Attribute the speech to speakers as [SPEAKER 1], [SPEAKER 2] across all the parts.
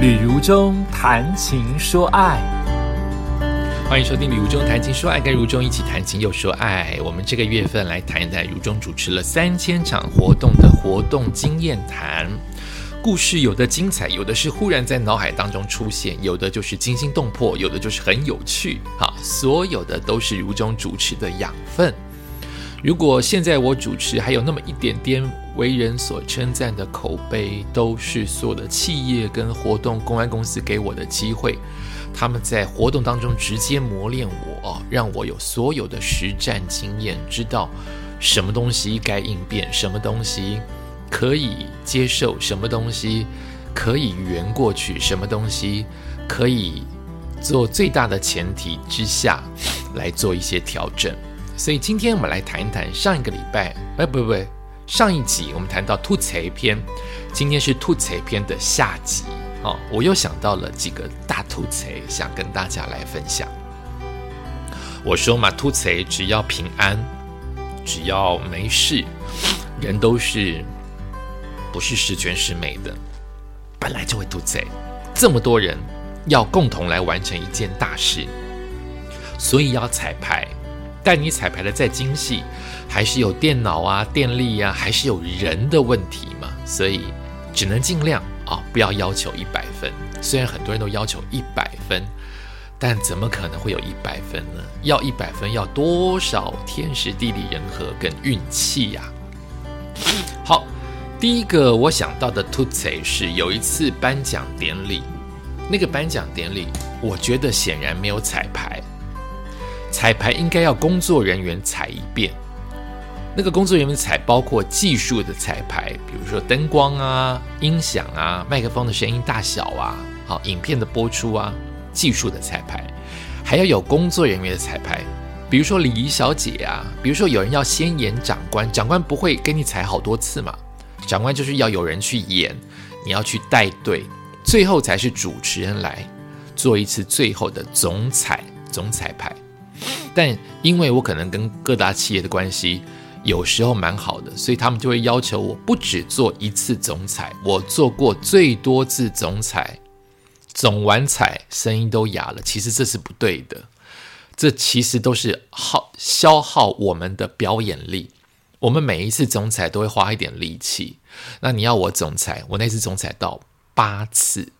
[SPEAKER 1] 旅如中谈情说爱，
[SPEAKER 2] 欢迎收听《旅如中谈情说爱》，跟如中一起谈情又说爱。我们这个月份来谈一谈如中主持了三千场活动的活动经验谈。故事有的精彩，有的是忽然在脑海当中出现，有的就是惊心动魄，有的就是很有趣。好，所有的都是如中主持的养分。如果现在我主持还有那么一点点为人所称赞的口碑，都是所有的企业跟活动公关公司给我的机会。他们在活动当中直接磨练我，让我有所有的实战经验，知道什么东西该应变，什么东西可以接受，什么东西可以圆过去，什么东西可以做最大的前提之下来做一些调整。所以今天我们来谈一谈上一个礼拜，哎，不不不，上一集我们谈到吐槽篇，今天是吐槽篇的下集哦。我又想到了几个大吐槽，想跟大家来分享。我说嘛，吐槽只要平安，只要没事，人都是不是十全十美的，本来就会吐槽。这么多人要共同来完成一件大事，所以要彩排。但你彩排的再精细，还是有电脑啊、电力呀，还是有人的问题嘛？所以只能尽量啊，不要要求一百分。虽然很多人都要求一百分，但怎么可能会有一百分呢？要一百分，要多少天时地利人和跟运气呀？好，第一个我想到的突贼是有一次颁奖典礼，那个颁奖典礼，我觉得显然没有彩排。彩排应该要工作人员踩一遍，那个工作人员彩包括技术的彩排，比如说灯光啊、音响啊、麦克风的声音大小啊，好，影片的播出啊，技术的彩排，还要有工作人员的彩排，比如说礼仪小姐啊，比如说有人要先演长官，长官不会给你踩好多次嘛，长官就是要有人去演，你要去带队，最后才是主持人来做一次最后的总彩总彩排。但因为我可能跟各大企业的关系有时候蛮好的，所以他们就会要求我不只做一次总裁，我做过最多次总裁，总完彩声音都哑了。其实这是不对的，这其实都是耗消耗我们的表演力。我们每一次总裁都会花一点力气。那你要我总裁，我那次总裁到八次，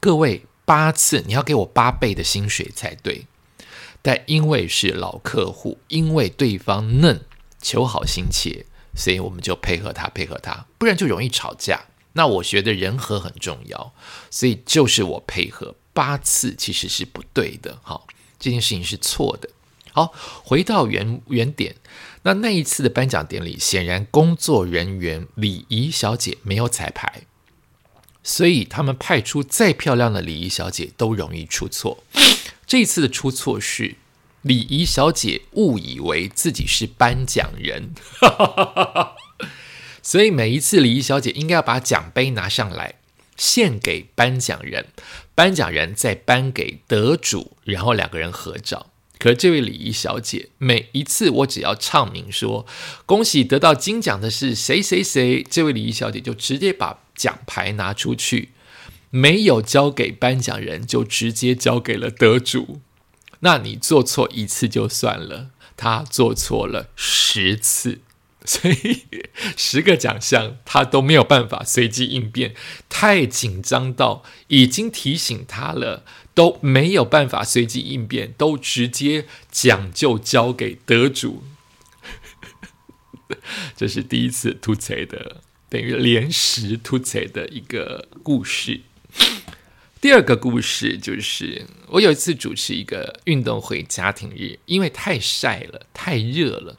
[SPEAKER 2] 各位八次，你要给我八倍的薪水才对。但因为是老客户，因为对方嫩，求好心切，所以我们就配合他，配合他，不然就容易吵架。那我觉得人和很重要，所以就是我配合八次其实是不对的，好，这件事情是错的。好，回到原原点，那那一次的颁奖典礼，显然工作人员礼仪小姐没有彩排，所以他们派出再漂亮的礼仪小姐都容易出错。这一次的出错是礼仪小姐误以为自己是颁奖人，所以每一次礼仪小姐应该要把奖杯拿上来献给颁奖人，颁奖人再颁给得主，然后两个人合照。可这位礼仪小姐每一次我只要唱名说恭喜得到金奖的是谁谁谁，这位礼仪小姐就直接把奖牌拿出去。没有交给颁奖人，就直接交给了得主。那你做错一次就算了，他做错了十次，所以十个奖项他都没有办法随机应变，太紧张到已经提醒他了，都没有办法随机应变，都直接奖就交给得主。这是第一次突贼的，等于连十突贼的一个故事。第二个故事就是，我有一次主持一个运动会家庭日，因为太晒了、太热了，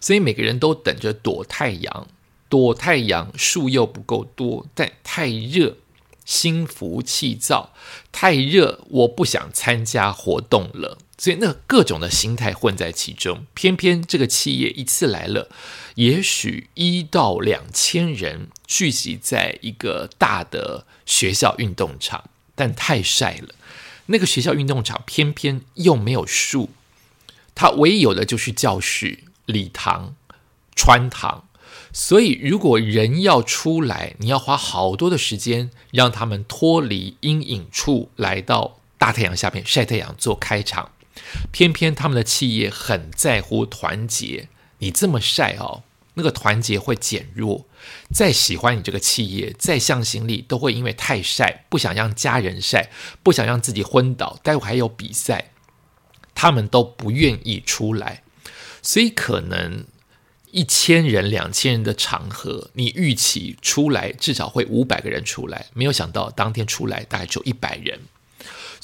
[SPEAKER 2] 所以每个人都等着躲太阳。躲太阳树又不够多，但太热，心浮气躁，太热，我不想参加活动了。所以那各种的心态混在其中，偏偏这个企业一次来了，也许一到两千人聚集在一个大的学校运动场，但太晒了。那个学校运动场偏偏又没有树，它唯一有的就是教室、礼堂、穿堂，所以，如果人要出来，你要花好多的时间让他们脱离阴影处，来到大太阳下面晒太阳做开场。偏偏他们的企业很在乎团结，你这么晒哦，那个团结会减弱。再喜欢你这个企业，再向心力，都会因为太晒，不想让家人晒，不想让自己昏倒，待会还有比赛，他们都不愿意出来。所以可能一千人、两千人的场合，你预期出来至少会五百个人出来，没有想到当天出来大概只有一百人。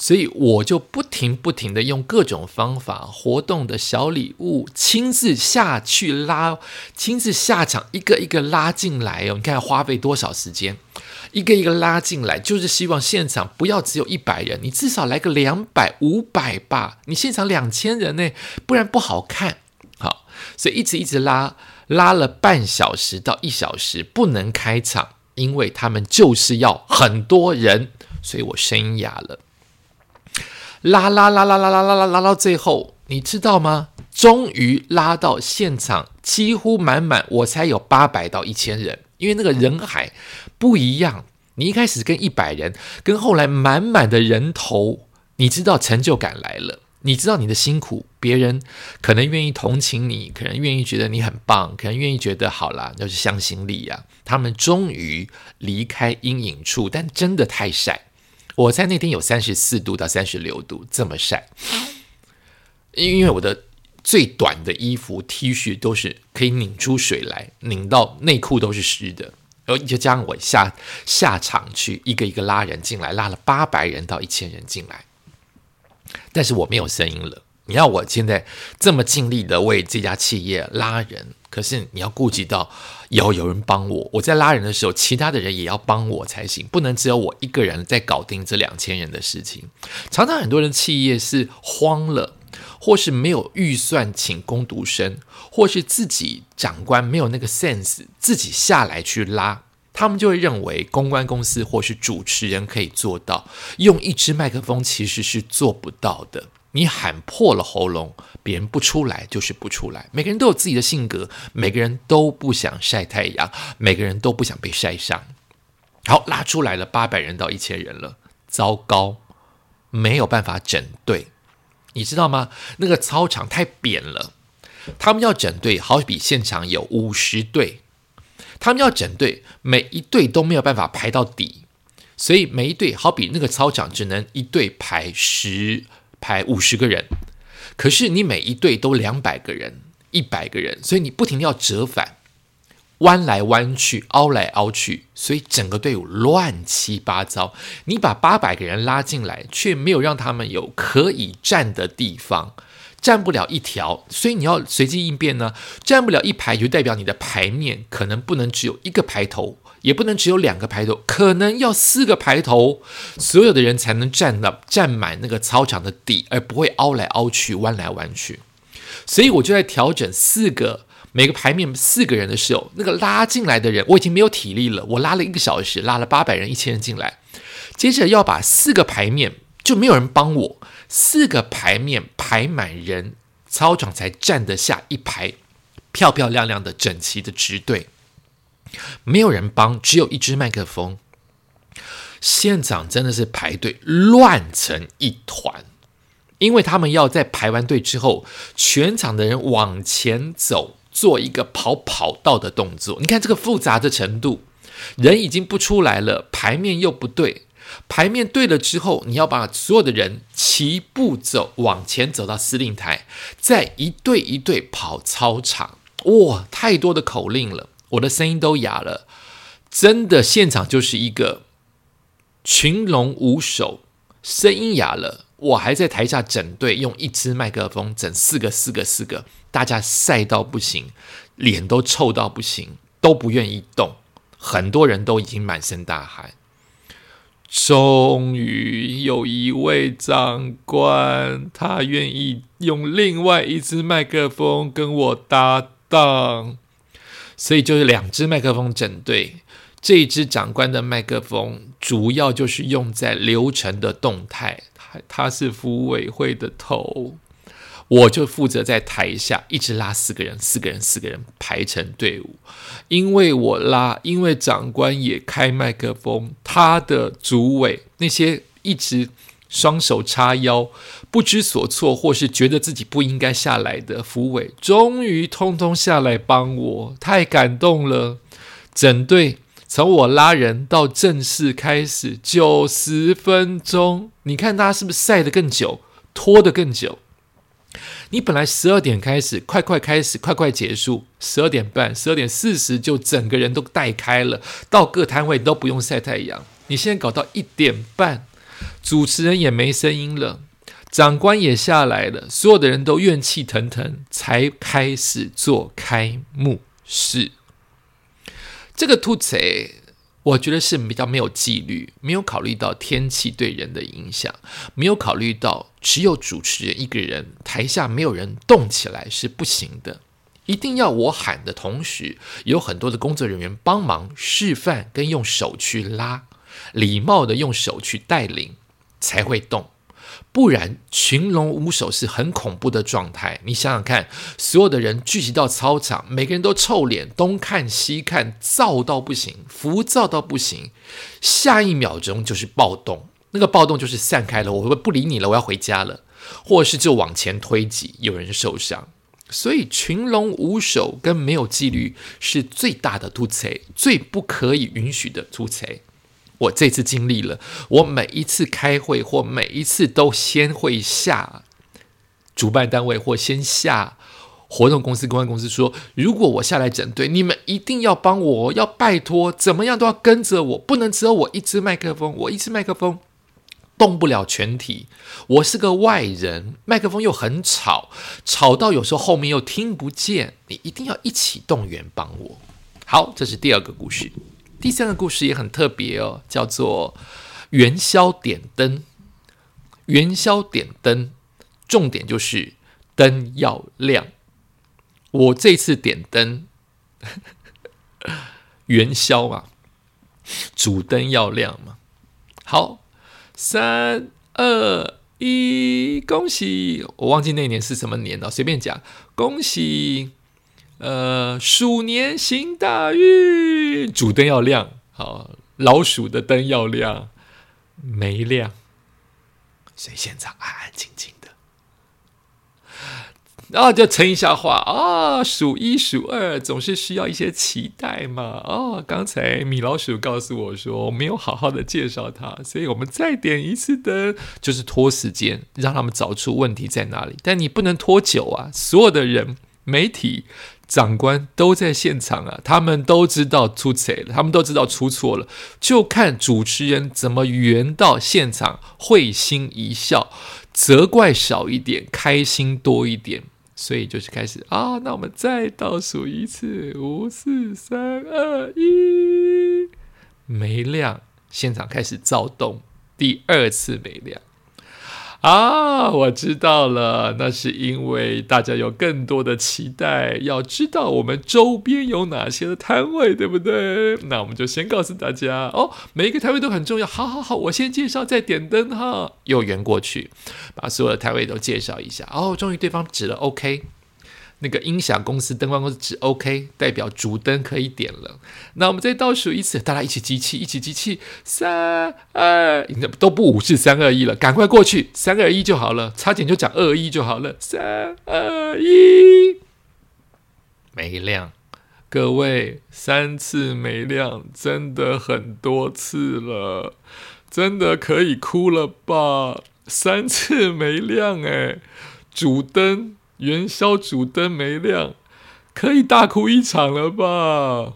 [SPEAKER 2] 所以我就不停不停的用各种方法、活动的小礼物，亲自下去拉，亲自下场，一个一个拉进来哦。你看花费多少时间，一个一个拉进来，就是希望现场不要只有一百人，你至少来个两百、五百吧。你现场两千人呢，不然不好看。好，所以一直一直拉，拉了半小时到一小时，不能开场，因为他们就是要很多人，所以我声音哑了。拉拉拉拉拉拉拉拉拉到最后，你知道吗？终于拉到现场几乎满满，我才有八百到一千人，因为那个人海不一样。你一开始跟一百人，跟后来满满的人头，你知道成就感来了，你知道你的辛苦，别人可能愿意同情你，可能愿意觉得你很棒，可能愿意觉得好啦，就是向心力呀。他们终于离开阴影处，但真的太晒。我在那天有三十四度到三十六度这么晒，因因为我的最短的衣服 T 恤都是可以拧出水来，拧到内裤都是湿的。然后就加上我下下场去一个一个拉人进来，拉了八百人到一千人进来，但是我没有声音了。你要我现在这么尽力的为这家企业拉人，可是你要顾及到要有人帮我。我在拉人的时候，其他的人也要帮我才行，不能只有我一个人在搞定这两千人的事情。常常很多人企业是慌了，或是没有预算请工读生，或是自己长官没有那个 sense，自己下来去拉，他们就会认为公关公司或是主持人可以做到，用一支麦克风其实是做不到的。你喊破了喉咙，别人不出来就是不出来。每个人都有自己的性格，每个人都不想晒太阳，每个人都不想被晒伤。好，拉出来了八百人到一千人了，糟糕，没有办法整队。你知道吗？那个操场太扁了，他们要整队，好比现场有五十队，他们要整队，每一队都没有办法排到底，所以每一队好比那个操场只能一队排十。排五十个人，可是你每一队都两百个人、一百个人，所以你不停的要折返、弯来弯去、凹来凹去，所以整个队伍乱七八糟。你把八百个人拉进来，却没有让他们有可以站的地方，站不了一条，所以你要随机应变呢。站不了一排，就代表你的牌面可能不能只有一个排头。也不能只有两个排头，可能要四个排头，所有的人才能站到站满那个操场的底，而不会凹来凹去、弯来弯去。所以我就在调整四个每个排面四个人的时候，那个拉进来的人我已经没有体力了。我拉了一个小时，拉了八百人、一千人进来，接着要把四个排面就没有人帮我，四个排面排满人，操场才站得下一排漂漂亮亮的整齐的直队。没有人帮，只有一支麦克风。现场真的是排队乱成一团，因为他们要在排完队之后，全场的人往前走，做一个跑跑道的动作。你看这个复杂的程度，人已经不出来了，排面又不对，排面对了之后，你要把所有的人齐步走，往前走到司令台，再一队一队跑操场。哇，太多的口令了。我的声音都哑了，真的，现场就是一个群龙无首，声音哑了。我还在台下整队，用一支麦克风整四个、四个、四个，大家晒到不行，脸都臭到不行，都不愿意动，很多人都已经满身大汗。终于有一位长官，他愿意用另外一支麦克风跟我搭档。所以就是两只麦克风整队，这一支长官的麦克风主要就是用在流程的动态，他他是服务委会的头，我就负责在台下一直拉四个人，四个人，四个人排成队伍。因为我拉，因为长官也开麦克风，他的主委那些一直双手叉腰、不知所措，或是觉得自己不应该下来的副委，终于通通下来帮我，太感动了。整队从我拉人到正式开始九十分钟，你看大家是不是晒得更久，拖得更久？你本来十二点开始，快快开始，快快结束，十二点半、十二点四十就整个人都带开了，到各摊位都不用晒太阳。你现在搞到一点半，主持人也没声音了，长官也下来了，所有的人都怨气腾腾，才开始做开幕式。这个兔贼。我觉得是比较没有纪律，没有考虑到天气对人的影响，没有考虑到只有主持人一个人，台下没有人动起来是不行的。一定要我喊的同时，有很多的工作人员帮忙示范跟用手去拉，礼貌的用手去带领，才会动。不然群龙无首是很恐怖的状态。你想想看，所有的人聚集到操场，每个人都臭脸，东看西看，躁到不行，浮躁到不行。下一秒钟就是暴动，那个暴动就是散开了，我会不理你了，我要回家了，或是就往前推挤，有人受伤。所以群龙无首跟没有纪律是最大的突贼，最不可以允许的突贼。我这次经历了，我每一次开会或每一次都先会下主办单位或先下活动公司、公关公司说，如果我下来整队，你们一定要帮我，要拜托，怎么样都要跟着我，不能只有我一支麦克风，我一支麦克风动不了全体，我是个外人，麦克风又很吵，吵到有时候后面又听不见，你一定要一起动员帮我。好，这是第二个故事。第三个故事也很特别哦，叫做元宵点灯。元宵点灯，重点就是灯要亮。我这次点灯，元宵嘛，主灯要亮嘛。好，三二一，恭喜！我忘记那年是什么年了，随便讲，恭喜。呃，鼠年行大运，主灯要亮，好，老鼠的灯要亮，没亮，所以现场安安静静的，然后就称一下话啊，数一数二，总是需要一些期待嘛。哦，刚才米老鼠告诉我说，我没有好好的介绍他，所以我们再点一次灯，就是拖时间，让他们找出问题在哪里。但你不能拖久啊，所有的人，媒体。长官都在现场啊，他们都知道出错了，他们都知道出错了，就看主持人怎么圆到现场，会心一笑，责怪少一点，开心多一点，所以就是开始啊，那我们再倒数一次，五四三二一，没亮，现场开始躁动，第二次没亮。啊，我知道了，那是因为大家有更多的期待，要知道我们周边有哪些的摊位，对不对？那我们就先告诉大家哦，每一个摊位都很重要。好好好，我先介绍，再点灯哈，又圆过去，把所有的摊位都介绍一下。哦，终于对方指了 OK。那个音响公司、灯光公司指 OK，代表主灯可以点了。那我们再倒数一次，大家一起集气，一起集气，三二，都不五四三二一了，赶快过去，三二一就好了，差点就讲二一就好了，三二一，没亮，各位三次没亮，真的很多次了，真的可以哭了吧？三次没亮，哎，主灯。元宵主灯没亮，可以大哭一场了吧？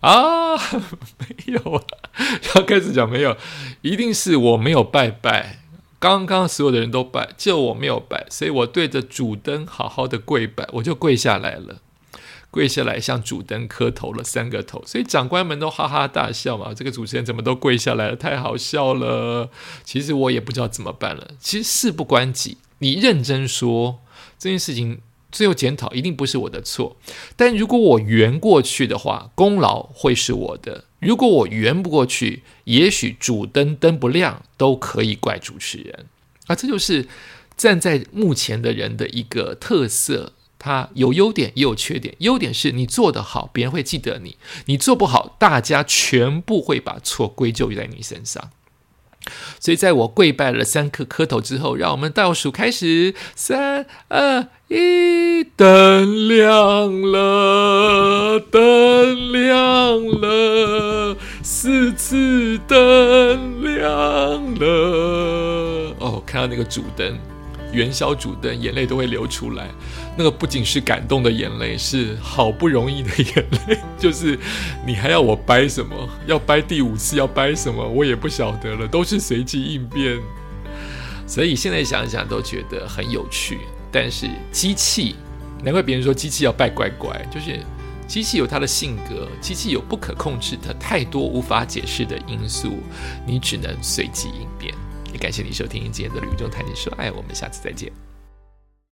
[SPEAKER 2] 啊，没有啊，要开始讲没有，一定是我没有拜拜。刚刚所有的人都拜，就我没有拜，所以我对着主灯好好的跪拜，我就跪下来了，跪下来向主灯磕头了三个头，所以长官们都哈哈大笑嘛。这个主持人怎么都跪下来了？太好笑了。其实我也不知道怎么办了。其实事不关己，你认真说。这件事情最后检讨一定不是我的错，但如果我圆过去的话，功劳会是我的；如果我圆不过去，也许主灯灯不亮都可以怪主持人啊。这就是站在目前的人的一个特色，它有优点也有缺点。优点是你做得好，别人会记得你；你做不好，大家全部会把错归咎于在你身上。所以，在我跪拜了三颗磕头之后，让我们倒数开始：三、二、一，灯亮了，灯亮了，四次灯亮了。哦，看到那个主灯。元宵主灯，眼泪都会流出来。那个不仅是感动的眼泪，是好不容易的眼泪。就是你还要我掰什么？要掰第五次？要掰什么？我也不晓得了，都是随机应变。所以现在想想都觉得很有趣。但是机器，难怪别人说机器要拜乖乖，就是机器有它的性格，机器有不可控制的太多无法解释的因素，你只能随机应变。感谢你收听今天的《旅中谈情说爱》，我们下次再见。